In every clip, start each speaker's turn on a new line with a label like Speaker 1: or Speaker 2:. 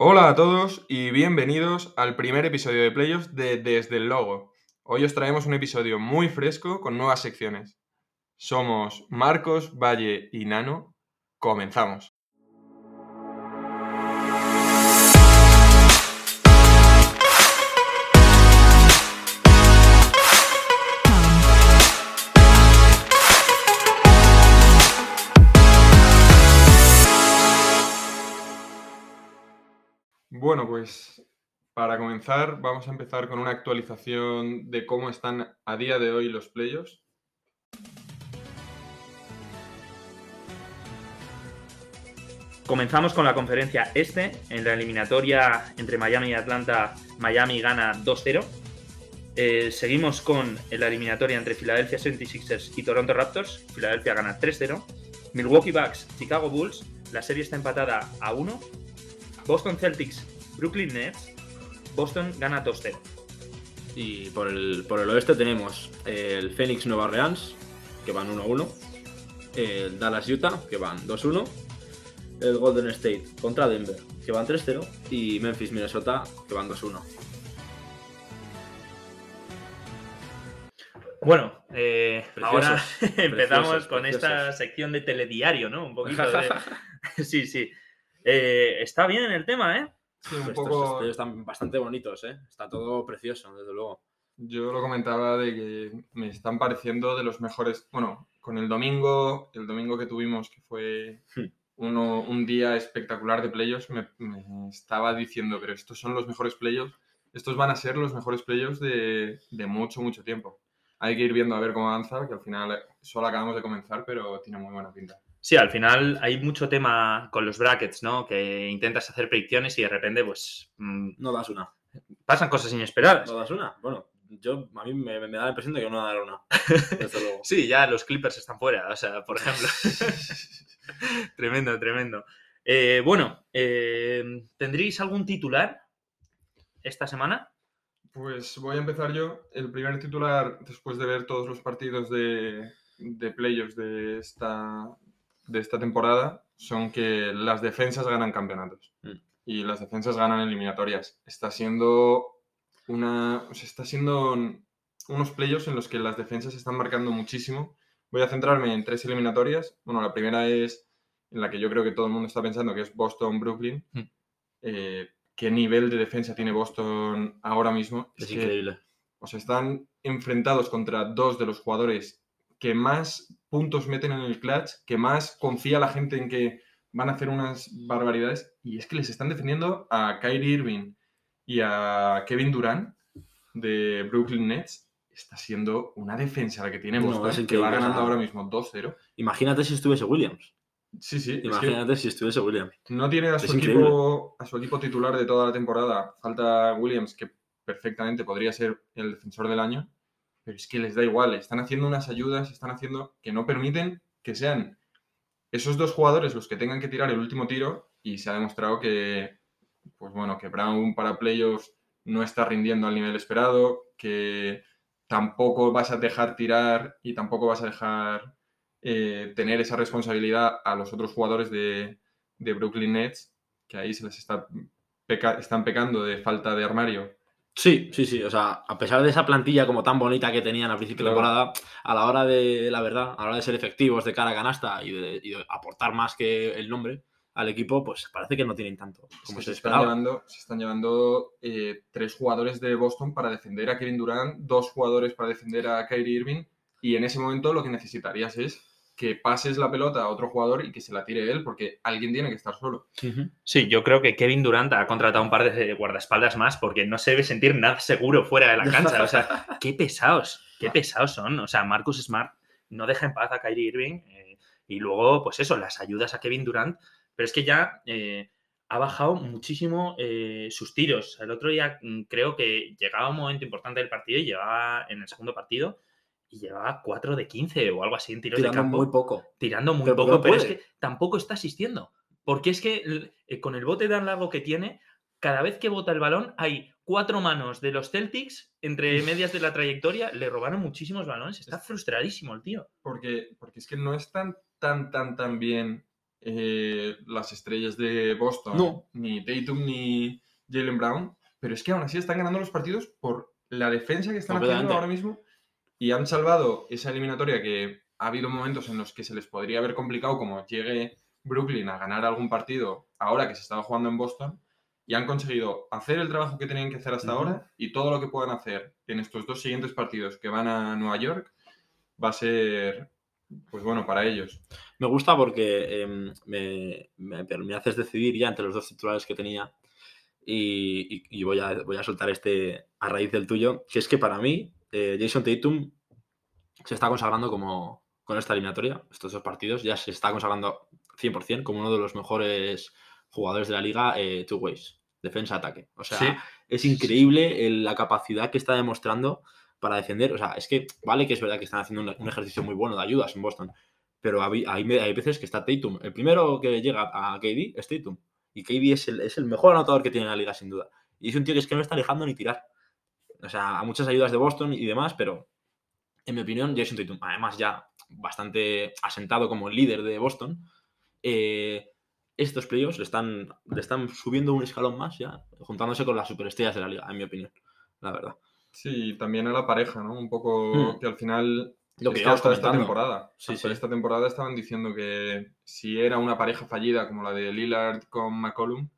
Speaker 1: Hola a todos y bienvenidos al primer episodio de Playoffs de Desde el Logo. Hoy os traemos un episodio muy fresco con nuevas secciones. Somos Marcos, Valle y Nano. Comenzamos. Bueno, pues para comenzar vamos a empezar con una actualización de cómo están a día de hoy los playoffs.
Speaker 2: Comenzamos con la conferencia este, en la eliminatoria entre Miami y Atlanta, Miami gana 2-0. Eh, seguimos con la eliminatoria entre Philadelphia 76ers y Toronto Raptors, Philadelphia gana 3-0. Milwaukee Bucks, Chicago Bulls, la serie está empatada a 1. Boston Celtics, Brooklyn Nets, Boston gana 2-0.
Speaker 3: Y por el, por el oeste tenemos el Phoenix Nueva Orleans, que van 1-1. El Dallas Utah, que van 2-1. El Golden State contra Denver, que van 3-0. Y Memphis Minnesota, que van 2-1.
Speaker 2: Bueno, eh,
Speaker 3: Preciosos,
Speaker 2: ahora empezamos
Speaker 3: preciosos,
Speaker 2: con esta sección de telediario, ¿no? Un poquito de... sí, sí. Eh, está bien el tema, ¿eh?
Speaker 1: Sí, un
Speaker 3: Estos
Speaker 1: poco,
Speaker 3: estudios están bastante bonitos, ¿eh? Está todo precioso, desde luego.
Speaker 1: yo lo comentaba de que me están pareciendo de los mejores. Bueno, con el domingo, el domingo que tuvimos, que fue
Speaker 3: Hmm.
Speaker 1: uno, un día espectacular de playoffs, me, me estaba diciendo, pero estos son los mejores playoffs, estos van a ser los mejores playoffs de, de mucho, mucho tiempo. Hay que ir viendo a ver cómo avanza, que al final solo acabamos de comenzar, pero tiene muy buena pinta.
Speaker 2: Sí, al final hay mucho tema con los brackets, ¿no? Que intentas hacer predicciones y de repente, pues, mm,
Speaker 3: No das una.
Speaker 2: pasan cosas inesperadas.
Speaker 3: ¿No das una? Bueno, yo, a mí me, me da la impresión de que no dar una. Desde luego.
Speaker 2: Sí, ya los Clippers están fuera, o sea, por ejemplo. tremendo, tremendo. Eh, bueno, eh, ¿tendréis algún titular esta semana?
Speaker 1: Pues voy a empezar yo. El primer titular, después de ver todos los partidos de, de playoffs de esta, de esta temporada, son que las defensas ganan campeonatos.
Speaker 3: Mm.
Speaker 1: Y las defensas ganan eliminatorias. Está siendo una. o sea, está siendo unos playoffs en los que las defensas están marcando muchísimo. Voy a centrarme en tres eliminatorias. Bueno, la primera es en la que yo creo que todo el mundo está pensando, que es Boston-Brooklyn.
Speaker 2: Mm.
Speaker 1: Eh, ¿Qué nivel de defensa tiene Boston ahora mismo?
Speaker 3: Es
Speaker 1: que-
Speaker 3: increíble.
Speaker 1: o sea, están enfrentados contra dos de los jugadores que más puntos meten en el clutch, que más confía la gente en que van a hacer unas barbaridades, y es que les están defendiendo a Kyrie Irving y a Kevin Durant de Brooklyn Nets. Está siendo una defensa la que tiene
Speaker 3: No,
Speaker 1: Boston,
Speaker 3: es
Speaker 1: que va ganando ahora mismo 2-0.
Speaker 3: Imagínate si estuviese Williams.
Speaker 1: Sí, sí, es que-
Speaker 3: Imagínate si estuviese Williams.
Speaker 1: No tiene a
Speaker 3: Es
Speaker 1: su, equipo, a su equipo titular de toda la temporada. Falta Williams, que perfectamente podría ser el defensor del año. Pero es que les da igual. Están haciendo unas ayudas, están haciendo que no permiten que sean esos dos jugadores los que tengan que tirar el último tiro. Y se ha demostrado que, pues bueno, que Brown para playoffs no está rindiendo al nivel esperado, que tampoco vas a dejar tirar y tampoco vas a dejar eh, tener esa responsabilidad a los otros jugadores de, Brooklyn Nets, que ahí se les está están pecando de falta de armario.
Speaker 3: Sí, sí, sí. O sea, a pesar de esa plantilla como tan bonita que tenían al principio de temporada, a la hora de la verdad, a la hora de ser efectivos de cara a canasta y de, y de aportar más que el nombre al equipo, pues parece que no tienen tanto
Speaker 1: Es
Speaker 3: como
Speaker 1: que
Speaker 3: se
Speaker 1: se, están llevando, se están llevando eh, tres jugadores de Boston para defender a Kevin Durant, dos jugadores para defender a Kyrie Irving, y en ese momento lo que necesitarías es que pases la pelota a otro jugador y que se la tire él, porque alguien tiene que estar solo.
Speaker 2: Sí, yo creo que Kevin Durant ha contratado un par de guardaespaldas más porque no se debe sentir nada seguro fuera de la cancha. O sea, qué pesados, qué pesados son. O sea, Marcus Smart no deja en paz a Kyrie Irving eh, y luego, pues eso, las ayudas a Kevin Durant. Pero es que ya eh, ha bajado muchísimo eh, sus tiros. El otro día mm, creo que llegaba un momento importante del partido y llegaba en el segundo partido y llevaba 4 de 15 o algo así en tiros de
Speaker 3: Tirando
Speaker 2: campo
Speaker 3: muy poco.
Speaker 2: tirando muy
Speaker 3: Pero
Speaker 2: poco,
Speaker 3: no
Speaker 2: pero es que tampoco está asistiendo. Porque es que eh, con el bote tan largo que tiene, cada vez que bota el balón hay cuatro manos de los Celtics entre medias de la trayectoria, le robaron muchísimos balones. Está frustradísimo el tío.
Speaker 1: Porque, porque es que no están tan, tan, tan bien eh, las estrellas de Boston,
Speaker 3: No.
Speaker 1: ni Tatum ni Jalen Brown, pero es que aún así están ganando los partidos por la defensa que están haciendo ahora mismo y han salvado esa eliminatoria que ha habido momentos en los que se les podría haber complicado, como llegue Brooklyn a ganar algún partido ahora que se estaba jugando en Boston, y han conseguido hacer el trabajo que tenían que hacer hasta ahora y todo lo que puedan hacer en estos dos siguientes partidos que van a Nueva York va a ser, pues bueno, para ellos.
Speaker 3: Me gusta porque em, me, me, me haces decidir ya entre los dos titulares que tenía y, y- y voy, a, voy a soltar este a raíz del tuyo, que es que para mí eh, Jason Tatum se está consagrando como con esta eliminatoria, estos dos partidos, ya se está consagrando 100% como uno de los mejores jugadores de la liga eh, two ways, defensa-ataque. O sea,
Speaker 2: Sí.
Speaker 3: es increíble el- la capacidad que está demostrando para defender. O sea, es que vale que es verdad que están haciendo un, un ejercicio muy bueno de ayudas en Boston, pero hay, hay, hay veces que está Tatum. El primero que llega a KD es Tatum. Y KD es el, es el mejor anotador que tiene la liga, sin duda. Y es un tío que es que no está dejando ni tirar. O sea, a muchas ayudas de Boston y demás, pero en mi opinión, Jason Tatum, además ya bastante asentado como el líder de Boston, eh, estos playoffs le están, le están subiendo un escalón más ya, juntándose con las superestrellas de la liga, en mi opinión, la verdad.
Speaker 1: Sí, también a la pareja, ¿no? Un poco
Speaker 3: Hmm.
Speaker 1: que al final
Speaker 3: Lo
Speaker 1: es
Speaker 3: que
Speaker 1: hasta esta temporada.
Speaker 3: Sí,
Speaker 1: hasta
Speaker 3: sí.
Speaker 1: esta temporada estaban diciendo que si era una pareja fallida como la de Lillard con McCollum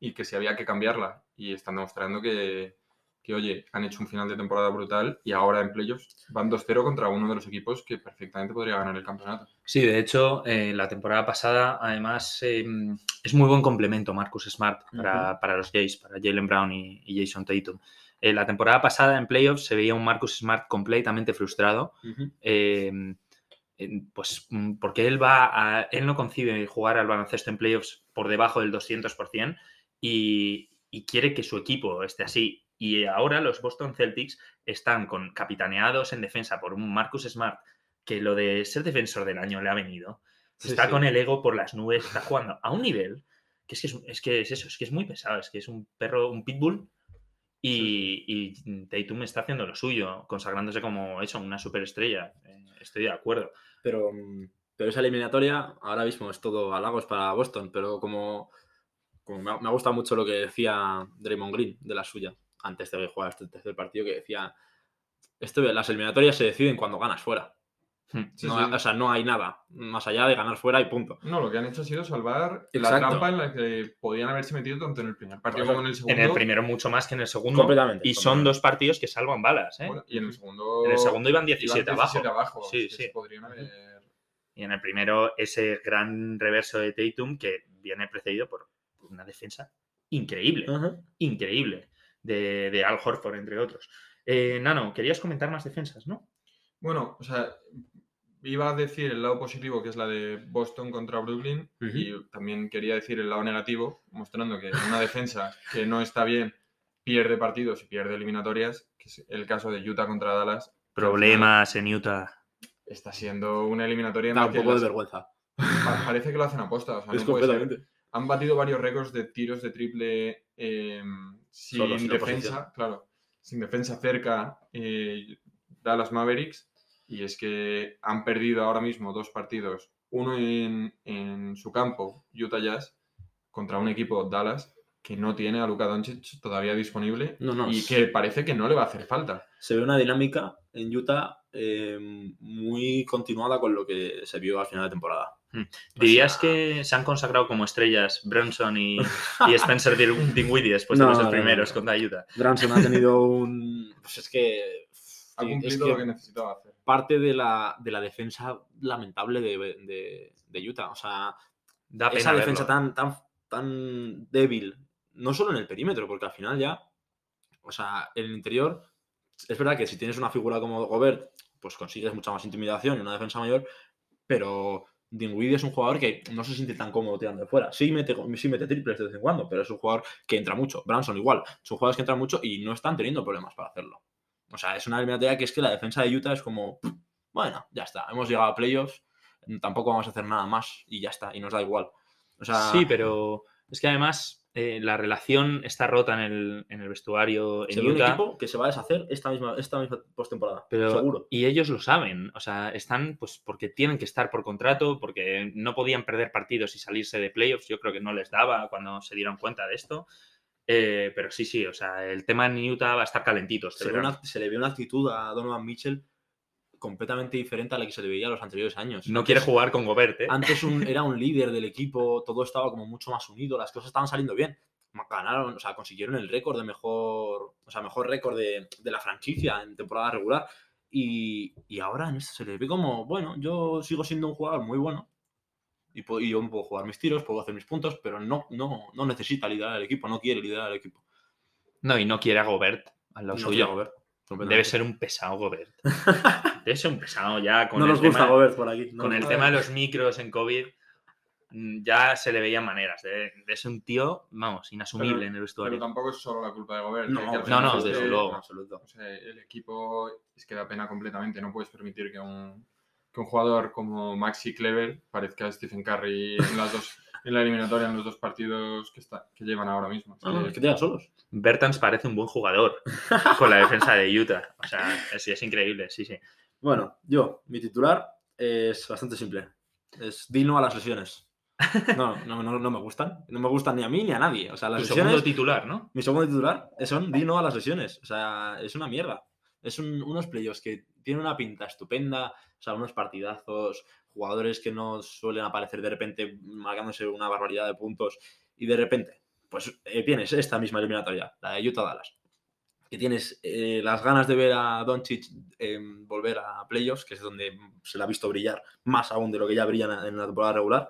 Speaker 1: y que si había que cambiarla. Y están demostrando que, que, oye, han hecho un final de temporada brutal y ahora en playoffs van 2-0 contra uno de los equipos que perfectamente podría ganar el campeonato.
Speaker 2: Sí, de hecho, eh, la temporada pasada, además, eh, es muy buen complemento Marcus Smart para, para los Jays, para Jalen Brown y, y Jason Tatum. Eh, la temporada pasada en playoffs se veía un Marcus Smart completamente frustrado, en- pues mm, porque él va a, él no concibe jugar al baloncesto en playoffs por debajo del 200% y, y quiere que su equipo esté así. Y ahora los Boston Celtics están con capitaneados en defensa por un Marcus Smart que lo de ser defensor del año le ha venido.
Speaker 3: Sí,
Speaker 2: está
Speaker 3: sí.
Speaker 2: con el ego por las nubes, está jugando a un nivel que es que es, es que es eso, es que es muy pesado, es que es un perro, un pitbull y, y Tatum está haciendo lo suyo, consagrándose como eso, una superestrella. Eh, estoy de acuerdo.
Speaker 3: Pero, mm, pero esa eliminatoria ahora mismo es todo halagos para Boston, pero como, como me, ha, me ha gustado mucho lo que decía Draymond Green de la suya, antes de jugar este tercer partido, que decía, esto, las eliminatorias se deciden cuando ganas fuera.
Speaker 2: Hmm.
Speaker 1: Sí,
Speaker 3: No,
Speaker 1: sí.
Speaker 3: O sea, no hay nada más allá de ganar fuera y punto.
Speaker 1: No, lo que han hecho ha sido salvar
Speaker 3: Exacto.
Speaker 1: la trampa en la que podían haberse metido tanto en el primer partido como en el
Speaker 2: En
Speaker 1: segundo.
Speaker 2: el primero mucho más que en el segundo.
Speaker 3: Completamente,
Speaker 2: Y son dos partidos que salvan balas. ¿eh?
Speaker 1: Bueno, y en el segundo.
Speaker 2: en el segundo iban
Speaker 1: iban
Speaker 2: 17,
Speaker 1: 17
Speaker 2: abajo.
Speaker 1: abajo.
Speaker 2: Sí, sí.
Speaker 1: se podrían haber-
Speaker 2: Y en el primero ese gran reverso de Tatum que viene precedido por una defensa increíble. increíble de, de Al Horford, entre otros. Eh, Nano, querías comentar más defensas, ¿no?
Speaker 1: Bueno, o sea, iba a decir el lado positivo, que es la de Boston contra Brooklyn, y también quería decir el lado negativo, mostrando que una defensa que no está bien pierde partidos y pierde eliminatorias, que es el caso de Utah contra Dallas.
Speaker 2: Problemas en Utah.
Speaker 1: Está siendo una eliminatoria en
Speaker 3: Da un poco de
Speaker 1: las-
Speaker 3: vergüenza.
Speaker 1: pa- parece que lo hacen aposta. O sea,
Speaker 3: Es
Speaker 1: no puede ser. Han batido varios récords de tiros de triple eh, sin
Speaker 3: Solo,
Speaker 1: defensa, claro, sin defensa cerca eh, Dallas Mavericks. Y es que han perdido ahora mismo dos partidos, uno en, en su campo, Utah Jazz, contra un equipo Dallas que no tiene a Luka Doncic todavía disponible
Speaker 3: No, no,
Speaker 1: y que parece que no le va a hacer falta.
Speaker 3: se ve una dinámica en Utah eh, muy continuada con lo que se vio al final de temporada.
Speaker 2: Hmm.
Speaker 3: O
Speaker 2: ¿Dirías
Speaker 3: sea,
Speaker 2: que se han consagrado como estrellas Bronson y, y Spencer Din- Dinwiddie después de
Speaker 3: No,
Speaker 2: los dos
Speaker 3: no, no,
Speaker 2: primeros
Speaker 3: no.
Speaker 2: contra Utah?
Speaker 3: Branson ha tenido un... Pues es que...
Speaker 1: Ha
Speaker 3: es
Speaker 1: cumplido
Speaker 3: que
Speaker 1: lo que necesitaba hacer.
Speaker 3: parte de la, de la defensa lamentable de, de- de Utah. O sea,
Speaker 2: Da pena
Speaker 3: esa defensa
Speaker 2: verlo.
Speaker 3: tan, tan, tan débil, no solo en el perímetro, porque al final ya, o sea, en el interior, es verdad que si tienes una figura como Gobert, pues consigues mucha más intimidación y una defensa mayor, pero Dinwiddie es un jugador que no se siente tan cómodo tirando de fuera. Sí mete, sí mete triples de vez en cuando, pero es un jugador que entra mucho. Branson igual, son jugadores que entran mucho y no están teniendo problemas para hacerlo. O sea, es una eliminatoria que es que la defensa de Utah es como, bueno, ya está, hemos llegado a playoffs, tampoco vamos a hacer nada más y ya está, y nos da igual. O
Speaker 2: Sí, pero es que además eh, la relación está rota en el, en el vestuario en
Speaker 3: Se ve un
Speaker 2: Utah.
Speaker 3: equipo que se va a deshacer esta misma, esta misma postemporada.
Speaker 2: Pero,
Speaker 3: Seguro.
Speaker 2: Y ellos lo saben, o sea, están pues porque tienen que estar por contrato, porque no podían perder partidos y salirse de playoffs, yo creo que no les daba cuando se dieron cuenta de esto. Eh, pero sí, sí, o sea, el tema en Utah va a estar calentito. este
Speaker 3: Se, una- se le ve una actitud a Donovan Mitchell completamente diferente a la que se le veía los anteriores años.
Speaker 2: No
Speaker 3: Antes-
Speaker 2: quiere jugar con Gobert, ¿eh?
Speaker 3: Antes un- era un líder del equipo, todo estaba como mucho más unido, las cosas estaban saliendo bien. Ganaron, o sea, consiguieron el récord de mejor, o sea, mejor récord de, de la franquicia en temporada regular. Y, y ahora en esto se le ve como, bueno, yo sigo siendo un jugador muy bueno. Y, puedo- y yo puedo jugar mis tiros, puedo hacer mis puntos, pero no, no, no necesita liderar el equipo, no quiere liderar el equipo.
Speaker 2: No, y no quiere a Gobert al lado
Speaker 3: No
Speaker 2: suyo.
Speaker 3: Gobert,
Speaker 2: Debe ser un pesado Gobert. Debe ser un pesado ya con
Speaker 3: no
Speaker 2: el
Speaker 3: nos gusta
Speaker 2: tema-
Speaker 3: Gobert por aquí. no
Speaker 2: con el
Speaker 3: gusta.
Speaker 2: tema de los micros en COVID, mm, ya se le veían maneras de, de ser un tío, vamos, inasumible
Speaker 1: Pero-
Speaker 2: en el
Speaker 1: Pero
Speaker 2: vestuario.
Speaker 1: tampoco es solo la culpa de Gobert.
Speaker 3: No, no,
Speaker 2: no,
Speaker 1: es
Speaker 2: desde luego.
Speaker 3: Absoluto.
Speaker 1: O sea, el equipo es que da pena completamente. No puedes permitir que un, que un jugador como Maxi Clever parezca a Stephen Curry en las dos en la eliminatoria en los dos partidos que, está, que llevan ahora mismo.
Speaker 3: No,
Speaker 1: que-
Speaker 3: es que te solos.
Speaker 2: Bertans parece un buen jugador con la defensa de Utah. O sea, es, es increíble, sí, sí.
Speaker 3: Bueno, yo, mi titular es bastante simple. Es Dino a las lesiones. No, no, no, no me gustan. No me gustan ni a mí ni a nadie. O sea, las
Speaker 2: Tu segundo
Speaker 3: lesiones.
Speaker 2: titular, ¿no?
Speaker 3: Mi segundo titular son Dino a las lesiones. O sea, es una mierda. Es un- unos playoffs que tienen una pinta estupenda. O sea, unos partidazos. Jugadores que no suelen aparecer de repente marcándose una barbaridad de puntos. Y de repente, pues eh, tienes esta misma eliminatoria, la de Utah Dallas. Que tienes eh, las ganas de ver a Doncic eh, volver a playoffs, que es donde se le ha visto brillar más aún de lo que ya brilla en- en la temporada regular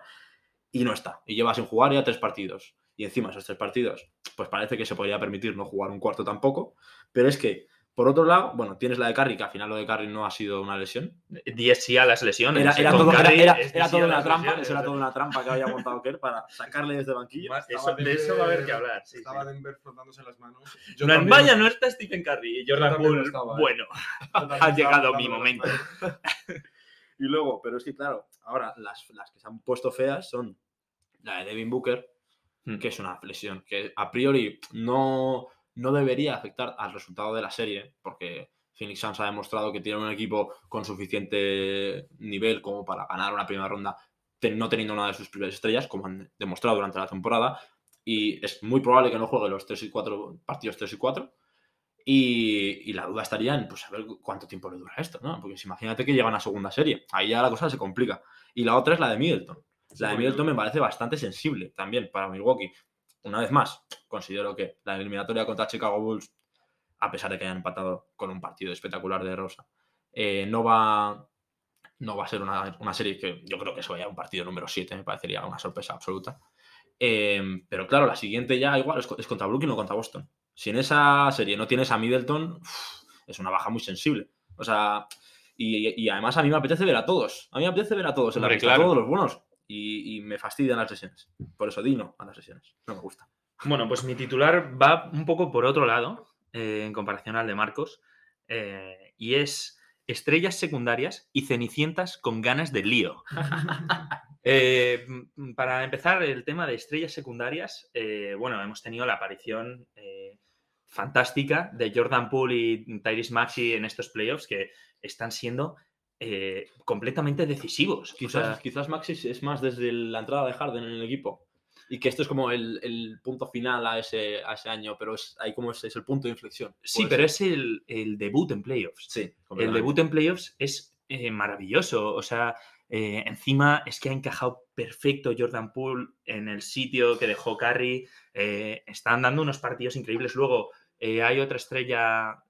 Speaker 3: y no está. Y lleva sin jugar ya tres partidos. Y encima esos tres partidos, pues parece que se podría permitir no jugar un cuarto tampoco. Pero es que, por otro lado, bueno, tienes la de Curry, que al final lo de Curry no ha sido una lesión.
Speaker 2: DSC a las lesiones.
Speaker 3: Era, todo,
Speaker 2: Curry
Speaker 3: era- era una trampa,
Speaker 2: lesiones,
Speaker 3: eso era toda una trampa que había montado Kerr para sacarle desde el banquillo.
Speaker 2: Eso- de eso va a haber que hablar, sí,
Speaker 1: estaba
Speaker 2: sí.
Speaker 1: Denver frotándose las manos. Yo
Speaker 2: No,
Speaker 1: también-
Speaker 2: vaya no está Stephen Curry y Jordan Poole.
Speaker 1: estaba, ¿eh?
Speaker 2: Bueno, ha llegado mi momento.
Speaker 3: Y luego, pero es que claro, ahora las, las que se han puesto feas son la de Devin Booker,
Speaker 2: Hmm.
Speaker 3: que es una lesión que a priori no, no debería afectar al resultado de la serie, porque Phoenix Suns ha demostrado que tiene un equipo con suficiente nivel como para ganar una primera ronda, no teniendo una de sus primeras estrellas, como han demostrado durante la temporada. Y es muy probable que no juegue los 3 y 4 partidos 3 y 4. Y, y la duda estaría en pues, a ver cuánto tiempo le dura esto, ¿no? Porque si imagínate que llegan a segunda serie, ahí ya la cosa se complica. Y la otra es la de Middleton. La de Middleton me parece bastante sensible también para Milwaukee. Una vez más, considero que la eliminatoria contra Chicago Bulls, a pesar de que hayan empatado con un partido espectacular de Rosa, eh, no, va, no va a ser una, una serie que yo creo que eso vaya a un partido número 7, me parecería una sorpresa absoluta. Eh, pero claro, la siguiente ya igual es, co- es contra Brooklyn o contra Boston. Si en esa serie no tienes a Middleton, es una baja muy sensible. O sea, y, y además a mí me apetece ver a todos. A mí me apetece ver a todos en la
Speaker 2: claro.
Speaker 3: todos los buenos. Y, y me fastidian las lesiones. Por eso Dino a las lesiones. No me gusta.
Speaker 2: Bueno, pues mi titular va un poco por otro lado, eh, en comparación al de Marcos, eh, y es estrellas secundarias y cenicientas con ganas de lío. Eh, para empezar, el tema de estrellas secundarias, bueno, hemos tenido la aparición fantástica de Jordan Poole y Tyrese Maxey en estos playoffs que están siendo eh, completamente decisivos. O
Speaker 3: Quizás,
Speaker 2: sea,
Speaker 3: quizás Maxis es más desde la entrada de Harden en el equipo. Y que esto es como el, el punto final a ese, a ese año, pero es ahí como es, es el punto de inflexión.
Speaker 2: sí, pero
Speaker 3: ser.
Speaker 2: es el, el debut en playoffs.
Speaker 3: Sí,
Speaker 2: El debut en playoffs es eh, maravilloso. O sea, eh, encima es que ha encajado perfecto Jordan Poole en el sitio que dejó Curry. están dando unos partidos increíbles. Luego hay otra estrella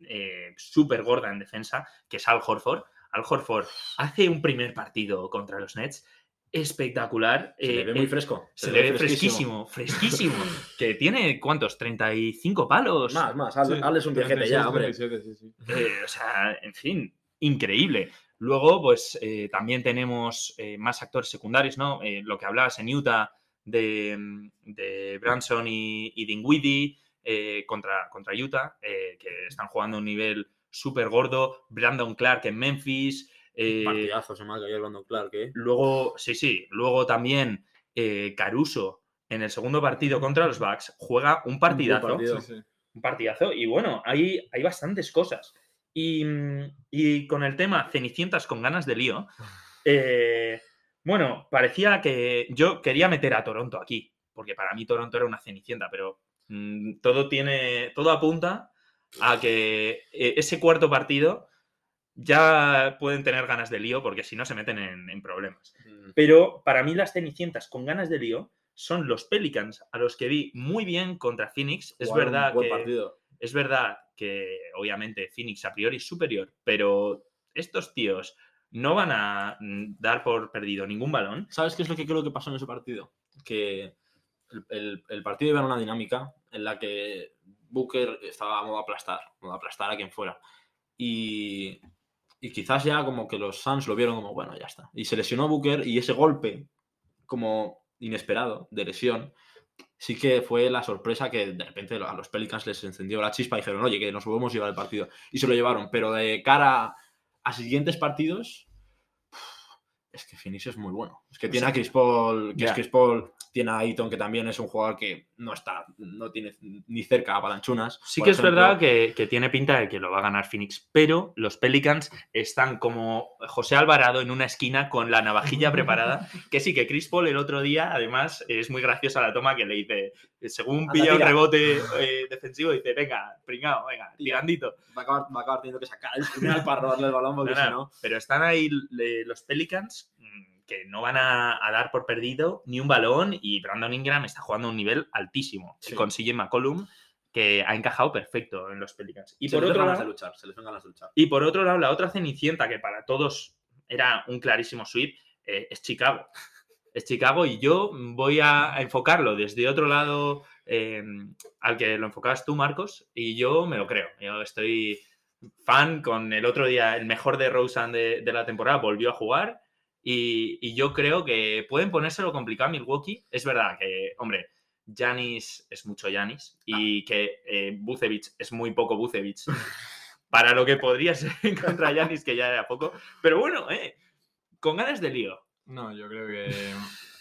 Speaker 2: eh, súper gorda en defensa, que es Al Horford. Al Horford hace un primer partido contra los Nets espectacular.
Speaker 3: Se le
Speaker 2: eh,
Speaker 3: ve muy
Speaker 2: eh,
Speaker 3: fresco.
Speaker 2: se le ve fresquísimo, fresquísimo. que tiene, ¿cuántos? 35 palos.
Speaker 3: Más, más. Al,
Speaker 1: Sí,
Speaker 3: Al es un viejete ya,
Speaker 1: 36,
Speaker 3: hombre.
Speaker 1: 37, sí, sí.
Speaker 2: Eh, o sea, en fin, increíble. Luego, pues eh, también tenemos eh, más actores secundarios, ¿no? Eh, lo que hablabas en Utah de, mm, de Branson y, y Dinwiddie eh, contra, contra Utah, eh, que están jugando a un nivel súper gordo. Brandon Clark en Memphis. eh,
Speaker 3: Partidazo se marca ayer Brandon Clark, ¿eh?
Speaker 2: luego, sí, sí, luego también eh, Caruso en el segundo partido contra los Bucks juega un partidazo.
Speaker 3: partido.
Speaker 1: Sí, sí.
Speaker 2: un partidazo. Y bueno, hay, hay bastantes cosas. Y, mm, y con el tema Cenicientas con ganas de lío, eh, bueno, parecía que yo quería meter a Toronto aquí, porque para mí Toronto era una Cenicienta, pero todo tiene, todo apunta a que eh, ese cuarto partido ya pueden tener ganas de lío, porque si no se meten en- en problemas.
Speaker 3: Mm.
Speaker 2: Pero para mí las cenicientas con ganas de lío son los Pelicans, a los que vi muy bien contra Phoenix. Es verdad que
Speaker 3: partido.
Speaker 2: es verdad que obviamente Phoenix a priori es superior, pero estos tíos no van a mm, dar por perdido ningún balón.
Speaker 3: ¿Sabes qué es lo que creo que pasó en ese partido? Que el, el- el partido iba en una dinámica en la que Booker estaba a modo aplastar, modo aplastar a quien fuera. Y, y quizás ya como que los Suns lo vieron como, bueno, ya está. Y se lesionó Booker y ese golpe como inesperado de lesión sí que fue la sorpresa que de repente a los Pelicans les encendió la chispa y dijeron, oye, que nos podemos llevar el partido. Y se lo llevaron, pero de cara a siguientes partidos, es que Phoenix es muy bueno. Es que tiene a Chris Paul, que es Chris Paul, tiene a Aiton, que también es un jugador que no está, no tiene ni cerca a Balanchunas.
Speaker 2: Sí que es verdad que, que tiene pinta de que lo va a ganar Phoenix, pero los Pelicans están como José Alvarado en una esquina con la navajilla preparada, que sí, que Chris Paul el otro día, además, es muy graciosa la toma que le dice, según pilla un rebote eh, defensivo, dice, venga, pringao, venga,
Speaker 3: Tira.
Speaker 2: tirandito.
Speaker 3: Va a acabar, va a acabar teniendo que sacar el final para robarle el balón, porque
Speaker 2: No, no,
Speaker 3: si no...
Speaker 2: Pero están ahí le- los Pelicans que no van a, a dar por perdido ni un balón y Brandon Ingram está jugando a un nivel altísimo.
Speaker 3: Sí.
Speaker 2: Con CJ McCollum, que ha encajado perfecto en los Pelicans. Y
Speaker 3: se
Speaker 2: por,
Speaker 3: les
Speaker 2: otro
Speaker 3: ganas
Speaker 2: lado,
Speaker 3: de luchar, se les ven ganas de luchar.
Speaker 2: y por otro lado, la otra cenicienta que para todos era un clarísimo sweep eh, es Chicago. Es Chicago y yo voy a, a enfocarlo desde otro lado eh, al que lo enfocabas tú, Marcos, y yo me lo creo. Yo estoy fan con el otro día, el mejor de Rosen de, de la temporada, volvió a jugar y, y yo creo que pueden ponérselo complicado a Milwaukee. Es verdad que, hombre, Janis es mucho Janis y que eh, Vucevic es muy poco Vucevic para lo que podría ser contra Janis, que ya era poco. Pero bueno, eh, con ganas de lío.
Speaker 1: No, yo creo que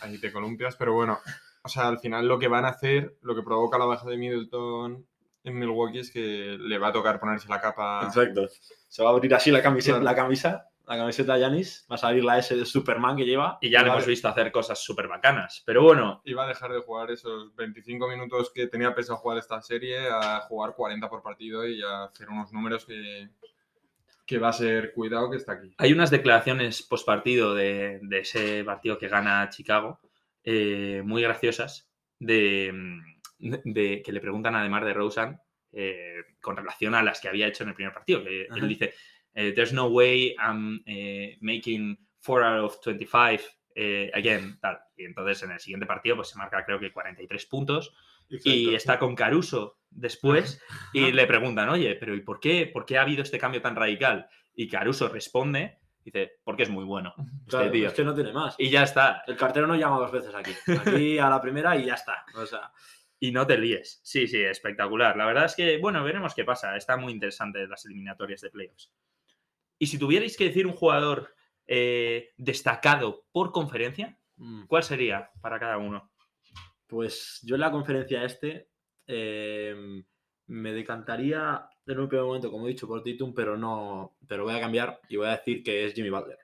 Speaker 1: ahí te columpias, pero bueno, o sea, al final lo que van a hacer, lo que provoca la baja de Middleton en Milwaukee es que le va a tocar ponerse la capa.
Speaker 3: Exacto. Se va a abrir así la
Speaker 1: Claro.
Speaker 3: la camisa, la camiseta de Yanis, va a salir la S de Superman que lleva.
Speaker 2: Y ya le hemos visto hacer cosas súper bacanas. Pero bueno,
Speaker 1: va a dejar de jugar esos 25 minutos que tenía pensado jugar esta serie a jugar 40 por partido y a hacer unos números que, que va a ser cuidado que está aquí.
Speaker 2: hay unas declaraciones post partido de, de ese partido que gana Chicago eh, muy graciosas de, de- que le preguntan además de Rosen eh, con relación a las que había hecho en el primer partido. Que él dice, there's no way I'm eh, making 4 out of 25 eh, again. Tal. Y entonces en el siguiente partido pues se marca creo que 43 puntos y está con Caruso después y le preguntan, oye, pero ¿y por qué, por qué ha habido este cambio tan radical? Y Caruso responde, dice, porque es muy bueno.
Speaker 3: Claro,
Speaker 2: este tío.
Speaker 3: es que no tiene más.
Speaker 2: Y ya está.
Speaker 3: El cartero no llama dos veces aquí. Aquí a la primera y ya está. O sea,
Speaker 2: Y no te líes. Sí, sí, espectacular. La verdad es que, bueno, veremos qué pasa. Está muy interesante las eliminatorias de playoffs. Y si tuvierais que decir un jugador eh, destacado por conferencia,
Speaker 3: mm,
Speaker 2: ¿cuál sería para cada uno?
Speaker 3: pues yo en la conferencia este eh, me decantaría en un primer momento, como he dicho, por Titum, pero no. Pero voy a cambiar y voy a decir que es Jimmy Butler.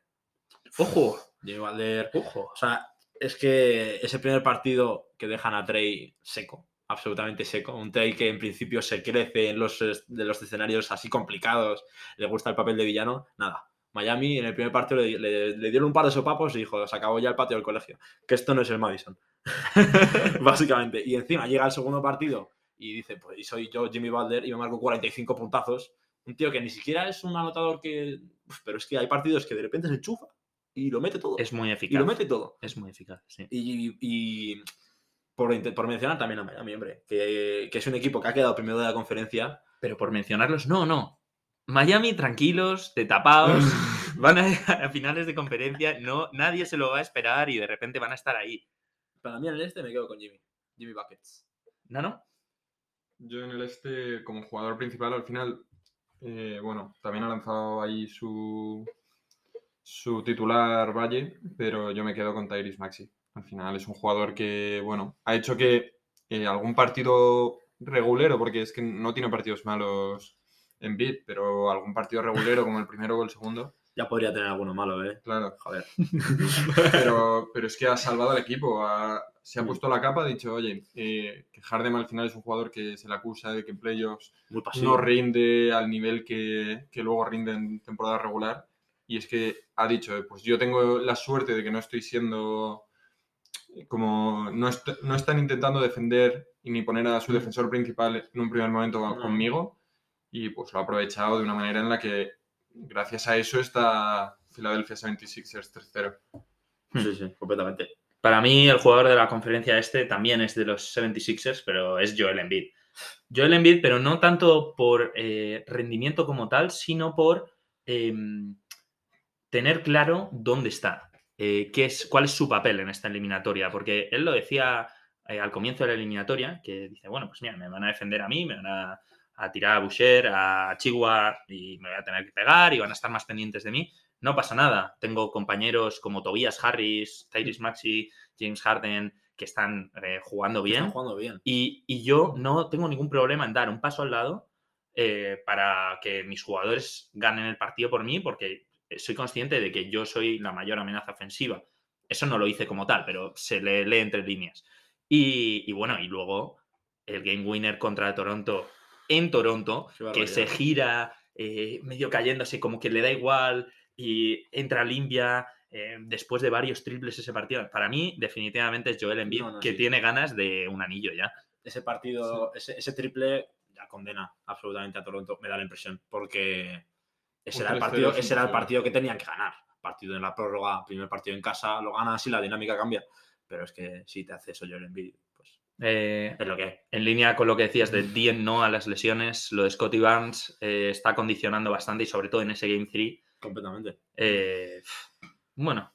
Speaker 2: ¡Ojo!
Speaker 3: Jimmy Butler.
Speaker 2: ¡Ojo!
Speaker 3: O sea, es que ese primer partido que dejan a Trey seco, absolutamente seco, un Trey que en principio se crece en los, de los escenarios así complicados, le gusta el papel de villano, nada. Miami en el primer partido le, le- le dieron un par de sopapos y dijo, se acabó ya el patio del colegio, que esto no es el Madison. Básicamente. Y encima llega el segundo partido y dice, pues y soy yo Jimmy Butler y me marco 45 puntazos. Un tío que ni siquiera es un anotador que... Uf, pero es que hay partidos que de repente se enchufa y lo mete todo.
Speaker 2: Es muy
Speaker 3: y
Speaker 2: eficaz.
Speaker 3: lo mete todo.
Speaker 2: Es muy eficaz, sí.
Speaker 3: Y, y por, mencionar también a Miami, hombre, que, que es un equipo que ha quedado primero de la conferencia.
Speaker 2: Pero por mencionarlos, no, no. Miami, tranquilos, de tapados, van a, a finales de conferencia, no, nadie se lo va a esperar y de repente van a estar ahí.
Speaker 3: Para mí en el este me quedo con Jimmy. Jimmy Buckets.
Speaker 2: ¿No, no?
Speaker 1: Yo en el este, como jugador principal, al final, eh, bueno, también ha lanzado ahí su, su titular Valle, pero yo me quedo con Tyrese Maxi. Al Al final es un jugador que, bueno, ha hecho que eh, algún partido regulero, porque es que no tiene partidos malos en bit, pero algún partido regulero como el primero o el segundo,
Speaker 3: Ya podría tener alguno malo, ¿eh?
Speaker 1: claro.
Speaker 3: Joder.
Speaker 1: Pero, pero es que ha salvado al equipo, ha- se ha
Speaker 3: Mm.
Speaker 1: puesto la capa, ha dicho, oye, eh, que Harden al final es un jugador que se le acusa de que en playoffs no rinde al nivel que, que luego rinde en temporada regular. Y es que ha dicho, eh, pues yo tengo la suerte de que no estoy siendo como no, est- no están intentando defender y ni poner a su defensor principal en un primer momento
Speaker 3: No.
Speaker 1: conmigo y pues lo ha aprovechado de una manera en la que gracias a eso está Philadelphia 76ers 3-0.
Speaker 3: Sí, sí, completamente.
Speaker 2: Para mí, el jugador de la conferencia este también es de los 76ers, pero es Joel Embiid. Joel Embiid, pero no tanto por eh, rendimiento como tal, sino por em, tener claro dónde está, eh, qué es, cuál es su papel en esta eliminatoria, porque él lo decía eh, al comienzo de la eliminatoria, que dice, bueno, pues mira, me van a defender a mí, me van a, a tirar a Boucher, a Chihuahua y me voy a tener que pegar y van a estar más pendientes de mí. No pasa nada. Tengo compañeros como Tobias Harris, Tyrese Maxey, James Harden, que están eh, jugando bien.
Speaker 3: Están jugando bien.
Speaker 2: Y, y yo no tengo ningún problema en dar un paso al lado eh, para que mis jugadores ganen el partido por mí, porque soy consciente de que yo soy la mayor amenaza ofensiva. Eso no lo hice como tal, pero se le lee entre líneas. Y, y bueno, y luego el game winner contra Toronto en Toronto, que se gira eh, medio cayéndose, como que le da igual y entra limpia. eh, después de varios triples ese partido, para mí definitivamente es Joel Embiid
Speaker 3: No, no,
Speaker 2: que
Speaker 3: sí.
Speaker 2: tiene ganas de un anillo ya.
Speaker 3: Ese partido, ese, ese triple ya condena absolutamente a Toronto, me da la impresión, porque ese era el
Speaker 1: 3-0
Speaker 3: partido,
Speaker 1: es
Speaker 3: ese era el partido que tenían que ganar. Partido en la prórroga, primer partido en casa, lo ganas y la dinámica cambia. Pero es que si te hace eso Joel Embiid, pues
Speaker 2: Eh,
Speaker 3: es lo que
Speaker 2: en línea con lo que decías de Dien no a las lesiones, lo de Scotty Barnes eh, está condicionando bastante y sobre todo en ese Game 3.
Speaker 3: completamente.
Speaker 2: eh, bueno,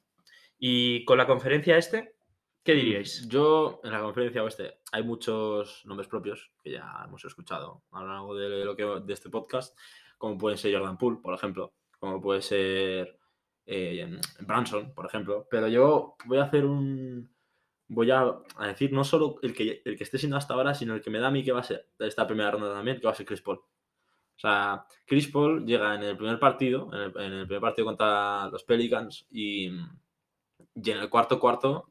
Speaker 2: y con la conferencia este, ¿qué diríais?
Speaker 3: Yo, en la conferencia oeste, hay muchos nombres propios que ya hemos escuchado a lo largo de, lo que, de este podcast, como pueden ser Jordan Poole, por ejemplo, como puede ser eh, Branson, por ejemplo. Pero yo voy a hacer un. Voy a, decir no solo el que, el que esté siendo hasta ahora, sino el que me da a mí que va a ser esta primera ronda también, que va a ser Chris Paul. O sea, Chris Paul llega en el primer partido, en el, en el primer partido contra los Pelicans y, y en el cuarto cuarto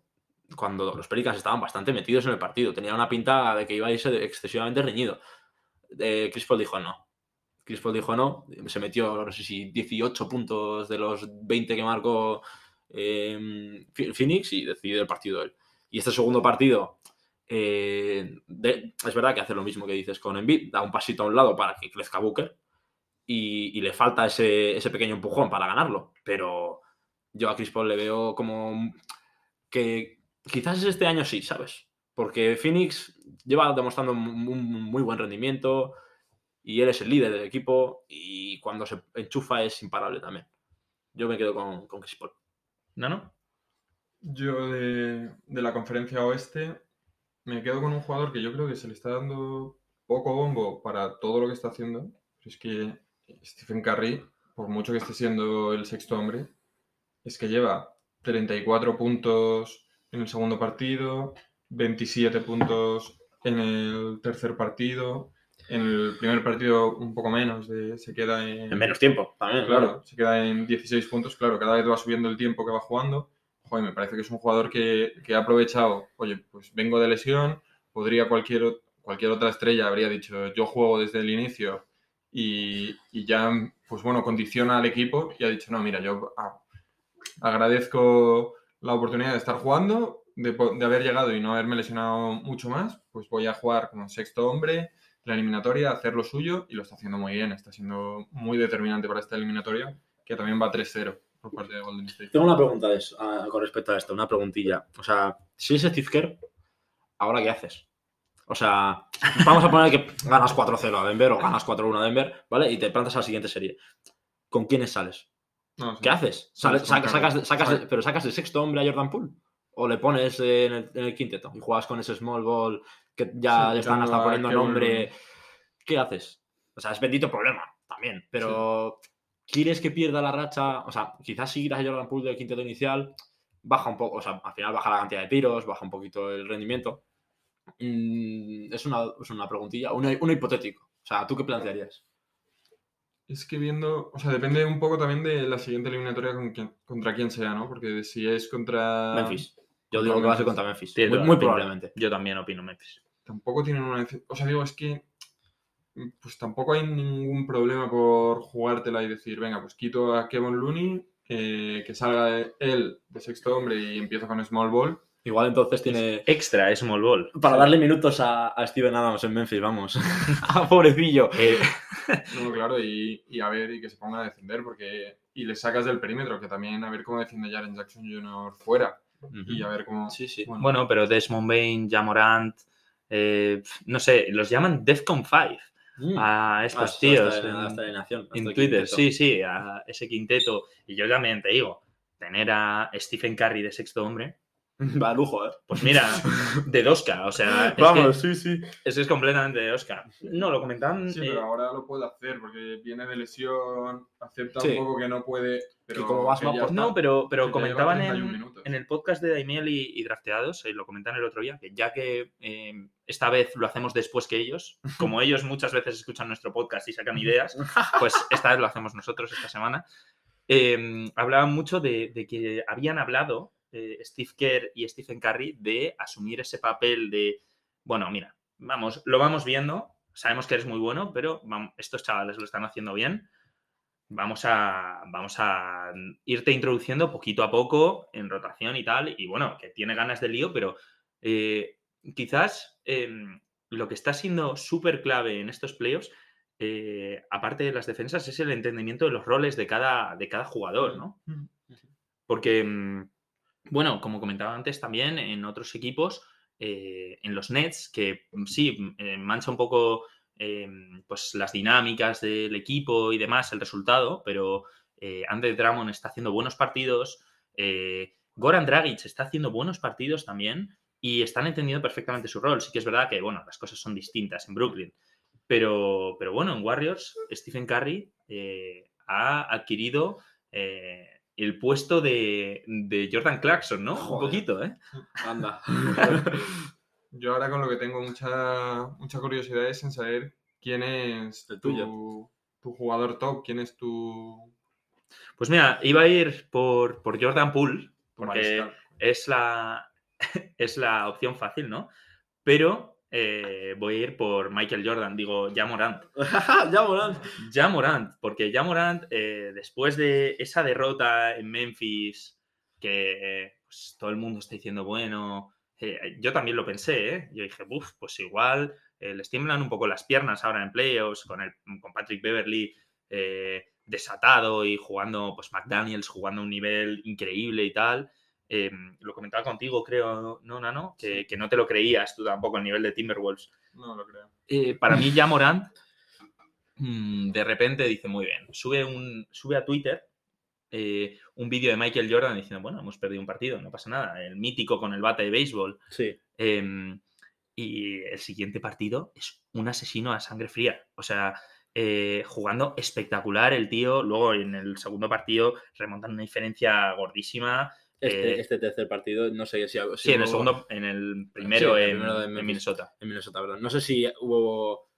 Speaker 3: cuando los Pelicans estaban bastante metidos en el partido. Tenía una pinta de que iba a irse excesivamente reñido. Eh, Chris Paul dijo no. Chris Paul dijo no. Se metió, no sé si 18 puntos de los 20 que marcó Ph- Phoenix y decidió el partido él. Y este segundo partido, eh, es verdad que hace lo mismo que dices con Embiid, da un pasito a un lado para que crezca Booker y, le falta ese, ese pequeño empujón para ganarlo. Pero yo a Chris Paul le veo como que quizás este año sí, ¿sabes? Porque Phoenix lleva demostrando un muy buen rendimiento y él es el líder del equipo y cuando se enchufa es imparable también. Yo me quedo con, con Chris Paul.
Speaker 2: ¿No, no?
Speaker 1: Yo de, de la conferencia oeste me quedo con un jugador que yo creo que se le está dando poco bombo para todo lo que está haciendo. Pero es que Stephen Curry, por mucho que esté siendo el sexto hombre, es que lleva 34 puntos en el segundo partido, 27 puntos en el tercer partido, en el primer partido un poco menos, de, se queda en...
Speaker 3: En menos tiempo también,
Speaker 1: Claro,
Speaker 3: claro.
Speaker 1: se queda en 16 puntos. Claro, cada vez va subiendo el tiempo que va jugando. Joder, me parece que es un jugador que, que ha aprovechado. Oye, pues vengo de lesión. Podría cualquier, cualquier otra estrella habría dicho, yo juego desde el inicio y, y ya, pues bueno, condiciona al equipo y ha dicho, no, mira, yo ah, agradezco la oportunidad de estar jugando, de, de haber llegado y no haberme lesionado mucho más. Pues voy a jugar como sexto hombre la eliminatoria, hacer lo suyo y lo está haciendo muy bien. Está siendo muy determinante para esta eliminatoria, que también va 3-0 por parte de Golden State.
Speaker 3: Tengo una pregunta de eso, ah, con respecto a esto, una preguntilla. O sea, si es Steve Kerr, ¿ahora qué haces? O sea, vamos a poner que ganas 4-0 a Denver o ganas 4-1 a Denver, ¿vale? Y te plantas a la siguiente serie. ¿Con quiénes sales?
Speaker 1: No, sí.
Speaker 3: ¿Qué haces? Sales- sacas, sacas-
Speaker 1: Saca-
Speaker 3: ¿Pero sacas de sexto hombre a Jordan Poole? ¿O le pones en el, en el quinteto y juegas con ese small ball que ya
Speaker 1: Sí,
Speaker 3: están hasta poniendo nombre? ¿Qué haces? O sea, es bendito problema también, pero ¿quieres que pierda la racha? O sea, quizás si a Jordan Poole del quinteto inicial, baja un poco, o sea, al final baja la cantidad de tiros, baja un poquito el rendimiento. Mm, es, una, es una preguntilla, uno, uno hipotético. O sea, ¿tú qué plantearías?
Speaker 1: Es que viendo, o sea, depende un poco también de la siguiente eliminatoria con contra quién sea, ¿no? Porque si es contra...
Speaker 3: Memphis. Yo digo que va a ser contra Memphis. Muy, probablemente.
Speaker 2: Yo también opino Memphis.
Speaker 1: Tampoco tienen una... O sea, digo, es que... Pues tampoco hay ningún problema por jugártela y decir, venga, pues quito a Kevin Looney, eh, que salga él de sexto hombre y empiezo con Small Ball.
Speaker 3: Igual entonces tiene.
Speaker 2: Extra Small Ball.
Speaker 3: Para darle minutos a, a Steven Adams en Memphis, vamos. ah, pobrecillo.
Speaker 2: Eh,
Speaker 1: No, claro, y, y a ver, y que se pongan a defender, porque... Y le sacas del perímetro, que también a ver cómo defiende Jaren Jackson Jr. fuera. Y a ver cómo...
Speaker 3: Sí, sí.
Speaker 2: bueno, pero Desmond Bain, Jamorant, eh, no sé, los llaman Defcon 5
Speaker 3: Mm.
Speaker 2: a estos
Speaker 3: hasta-
Speaker 2: tíos.
Speaker 3: hasta-
Speaker 2: en-
Speaker 3: hasta
Speaker 2: en Twitter, sí, sí, a ese quinteto. Y yo también te digo, tener a Stephen Curry de sexto hombre,
Speaker 3: Va a lujo, ¿eh?
Speaker 2: pues mira, de 2K, o sea, es,
Speaker 3: Vamos,
Speaker 2: que,
Speaker 3: sí, sí.
Speaker 2: eso es completamente de 2K. No, lo comentaban.
Speaker 1: Sí,
Speaker 2: eh,
Speaker 1: pero ahora lo puede hacer porque viene de lesión, acepta
Speaker 3: Sí.
Speaker 1: un poco que no puede. Pero
Speaker 3: como vas
Speaker 1: que
Speaker 3: más por-
Speaker 2: no, pero, pero comentaban
Speaker 1: lleva 31
Speaker 2: en, en el podcast de Daimiel y, y Drafteados, eh, lo comentan el otro día, que ya que eh, esta vez lo hacemos después que ellos, como ellos muchas veces escuchan nuestro podcast y sacan ideas, pues esta vez lo hacemos nosotros esta semana. eh, hablaban mucho de, de que habían hablado eh, Steve Kerr y Stephen Curry de asumir ese papel de, bueno, mira, vamos, lo vamos viendo, sabemos que eres muy bueno, pero estos chavales lo están haciendo bien. Vamos a, vamos a irte introduciendo poquito a poco en rotación y tal. Y bueno, que tiene ganas de lío, pero eh, quizás em, lo que está siendo súper clave en estos playoffs eh, aparte de las defensas, es el entendimiento de los roles de cada, de cada jugador, ¿no?
Speaker 1: Mm.
Speaker 2: Porque, mm, bueno, como comentaba antes también, en otros equipos, eh, en los Nets, que mm, sí, mm, eh, mancha un poco eh, pues las dinámicas del equipo y demás, el resultado, pero eh, Andre Drummond está haciendo buenos partidos, Goran Dragic está haciendo buenos partidos también y están entendiendo perfectamente su rol. Sí que es verdad que, bueno, las cosas son distintas en Brooklyn, pero, pero bueno, en Warriors, Stephen Curry ha adquirido eh, el puesto de, de Jordan Clarkson, ¿no? Un poquito, ¿eh?
Speaker 3: Anda.
Speaker 1: Yo ahora con lo que tengo mucha, mucha curiosidad es en saber quién es
Speaker 3: El
Speaker 1: tu,
Speaker 3: tuyo.
Speaker 1: tu jugador top, quién es tu...
Speaker 2: Pues mira, iba a ir por, por Jordan Poole, porque es la, es la opción fácil, ¿no? Pero eh, voy a ir por Michael Jordan, digo, ya Morant.
Speaker 3: ya, Morán.
Speaker 2: Ya Morant, porque ya Morant, eh, después de esa derrota en Memphis, que eh, pues, todo el mundo está diciendo, bueno, yo también lo pensé, ¿eh? Yo dije, uff, pues igual les tiemblan un poco las piernas ahora en playoffs, con, el, con Patrick Beverly desatado y jugando, pues McDaniels jugando a un nivel increíble y tal. Eh, lo comentaba contigo, creo, ¿no, Nano? Que, que no te lo creías tú tampoco el nivel de Timberwolves
Speaker 1: No lo creo.
Speaker 2: eh, para mí ya Morant mm, de repente dice muy bien, sube, un, sube a Twitter eh, un vídeo de Michael Jordan diciendo, bueno, hemos perdido un partido, no pasa nada, el mítico con el bate de béisbol.
Speaker 3: Sí.
Speaker 2: em, y el siguiente partido es un asesino a sangre fría. O sea, eh, jugando espectacular el tío. Luego en el segundo partido remontan una diferencia gordísima.
Speaker 3: Este,
Speaker 2: Eh,
Speaker 3: este tercer partido, no sé si, si
Speaker 2: Sí, en el segundo, en el primero,
Speaker 3: Sí, el
Speaker 2: en,
Speaker 3: primero.
Speaker 2: Minnesota.
Speaker 3: en Minnesota, perdón. No sé si hubo,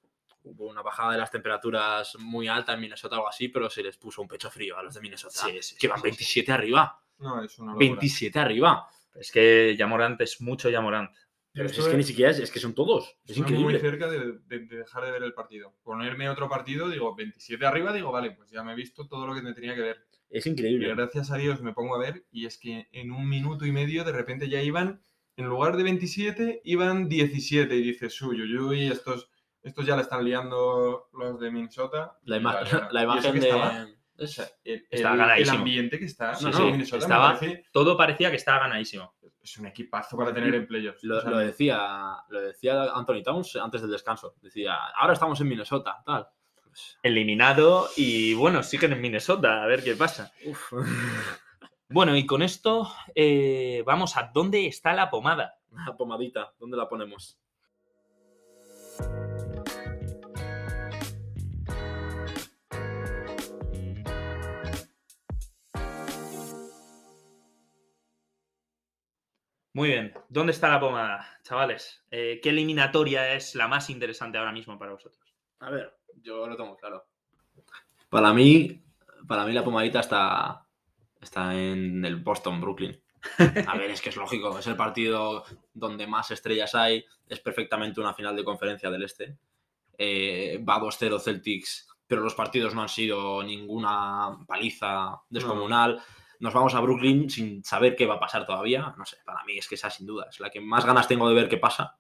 Speaker 3: hubo una bajada de las temperaturas muy alta en Minnesota o algo así, pero se les puso un pecho frío a los de Minnesota.
Speaker 2: Sí, sí,
Speaker 3: que
Speaker 2: sí,
Speaker 3: van
Speaker 2: sí,
Speaker 3: 27 arriba.
Speaker 1: No, es una locura.
Speaker 3: 27 arriba.
Speaker 2: Es que Yamorant es mucho Yamorant.
Speaker 3: Pero si es que ni siquiera es, es que son todos. Es
Speaker 1: Estuve muy
Speaker 3: increíble.
Speaker 1: cerca de, de- de dejar de ver el partido. Ponerme otro partido, digo, 27 arriba, digo, vale, pues ya me he visto todo lo que me tenía que ver.
Speaker 3: Es
Speaker 1: Y
Speaker 3: increíble.
Speaker 1: gracias a Dios me pongo a ver y es que en un minuto y medio de repente ya iban, en lugar de 27, iban 17 y dices, uy, uy, uy, estos, estos ya la están liando los de Minnesota.
Speaker 3: La,
Speaker 1: Y
Speaker 3: ima- la
Speaker 1: y eso
Speaker 3: imagen
Speaker 1: que
Speaker 3: de.
Speaker 1: estaba- o
Speaker 3: es-
Speaker 1: sea, el,
Speaker 2: Estaba
Speaker 1: el- el
Speaker 2: ganadísimo.
Speaker 1: ambiente que está
Speaker 2: Sí,
Speaker 1: no,
Speaker 2: sí,
Speaker 1: no, Minnesota me
Speaker 2: estaba-
Speaker 1: parece-
Speaker 2: Todo parecía que estaba ganadísimo.
Speaker 1: es un equipazo para tener en playoffs.
Speaker 3: Lo,
Speaker 1: O sea,
Speaker 3: lo decía, lo decía Anthony Towns antes del descanso. Decía, ahora estamos en Minnesota, tal.
Speaker 2: Eliminado y bueno, siguen en Minnesota, a ver qué pasa.
Speaker 3: uf.
Speaker 2: Bueno, y con esto eh, vamos a dónde está la pomada.
Speaker 3: Una pomadita, ¿dónde la ponemos?
Speaker 2: Muy bien. ¿Dónde está la pomada, chavales? Eh, ¿Qué eliminatoria es la más interesante ahora mismo para vosotros?
Speaker 3: A ver, yo lo tengo claro. Para mí, para mí la pomadita está, está en el Boston, Brooklyn. A ver, es que es lógico, es el partido donde más estrellas hay, es perfectamente una final de conferencia del Este. Eh, va 2-0 Celtics, pero los partidos no han sido ninguna paliza descomunal. Nos vamos a Brooklyn sin saber qué va a pasar todavía. No sé, para mí es que esa sin duda es la que más ganas tengo de ver qué pasa.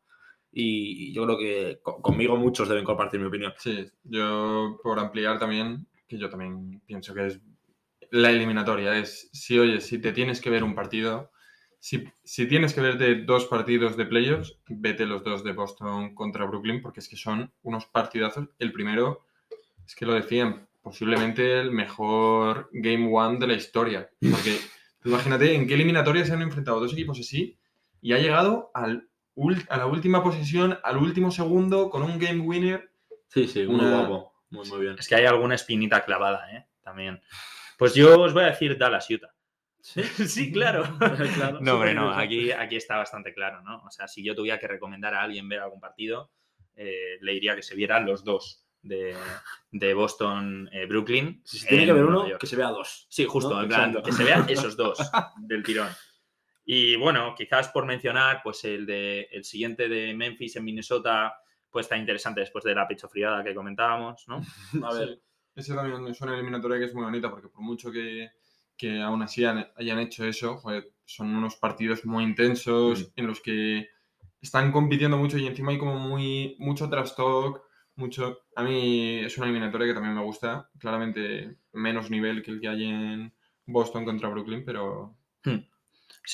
Speaker 3: Y yo creo que co- conmigo muchos deben compartir mi opinión.
Speaker 1: Sí, yo por ampliar también, que yo también pienso que es la eliminatoria, es si, oye, si te tienes que ver un partido, si, si tienes que verte dos partidos de playoffs, vete los dos de Boston contra Brooklyn, porque es que son unos partidazos. El primero, es que lo decían, posiblemente el mejor Game One de la historia, porque imagínate en qué eliminatoria se han enfrentado dos equipos así y ha llegado al, a la última posesión, al último segundo, con un Game Winner.
Speaker 3: Sí, sí,
Speaker 1: Una-
Speaker 3: guapo. Muy, muy bien.
Speaker 2: Es que hay alguna espinita clavada, ¿eh? También. Pues yo os voy a decir Dallas, Utah.
Speaker 3: Sí,
Speaker 2: Sí, claro.
Speaker 3: Claro,
Speaker 2: No, hombre, no. Aquí, aquí está bastante claro, ¿no? O sea, si yo tuviera que recomendar a alguien ver algún partido, eh, le diría que se vieran los dos de, de Boston, eh, Brooklyn.
Speaker 3: Si se tiene
Speaker 2: en
Speaker 3: que ver uno,
Speaker 2: York.
Speaker 3: que se vea dos.
Speaker 2: Sí, justo,
Speaker 3: ¿no?
Speaker 2: en plan, que se vean esos dos del tirón. Y bueno, quizás por mencionar, pues el de el siguiente de Memphis en Minnesota, pues está interesante después de la pechofriada que comentábamos, ¿no?
Speaker 3: A ver,
Speaker 1: Sí, ese también es una eliminatoria que es muy bonita porque por mucho que, que aún así han- hayan hecho eso, joder, son unos partidos muy intensos
Speaker 3: Mm.
Speaker 1: en los que están compitiendo mucho y encima hay como muy mucho trash talk, mucho... A mí es una eliminatoria que también me gusta, claramente menos nivel que el que hay en Boston contra Brooklyn, pero
Speaker 2: Sí,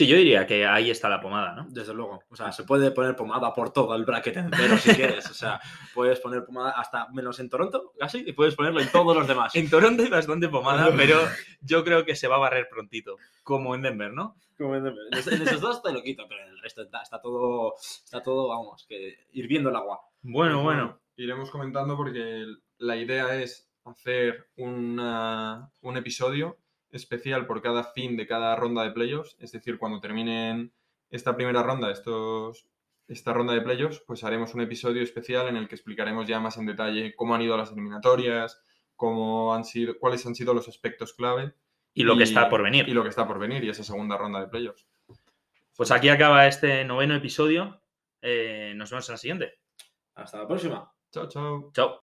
Speaker 2: yo diría que ahí está la pomada, ¿no?
Speaker 3: desde luego. O sea, se puede poner pomada por todo el bracket entero si quieres. O sea, puedes poner pomada hasta menos en Toronto, casi, y puedes ponerlo en todos los demás.
Speaker 2: En Toronto hay bastante pomada, pero yo creo que se va a barrer prontito, como en Denver, ¿no?
Speaker 3: Como en, en esos- en esos dos te lo quito, pero en el resto está, está todo, está todo, vamos, que hirviendo el agua.
Speaker 2: Bueno,
Speaker 1: Pues
Speaker 2: bueno.
Speaker 1: Iremos comentando porque la idea es hacer una- un episodio especial por cada fin de cada ronda de playoffs. Es decir, cuando terminen esta primera ronda, estos, esta ronda de playoffs, pues haremos un episodio especial en el que explicaremos ya más en detalle cómo han ido las eliminatorias, cómo han sido, cuáles han sido los aspectos clave.
Speaker 2: Y lo que está por venir.
Speaker 1: Y lo que está por venir y esa segunda ronda de playoffs.
Speaker 2: Pues aquí acaba este noveno episodio. Eh, nos vemos en la siguiente.
Speaker 3: Hasta la próxima.
Speaker 1: Chao, chao.
Speaker 2: Chao.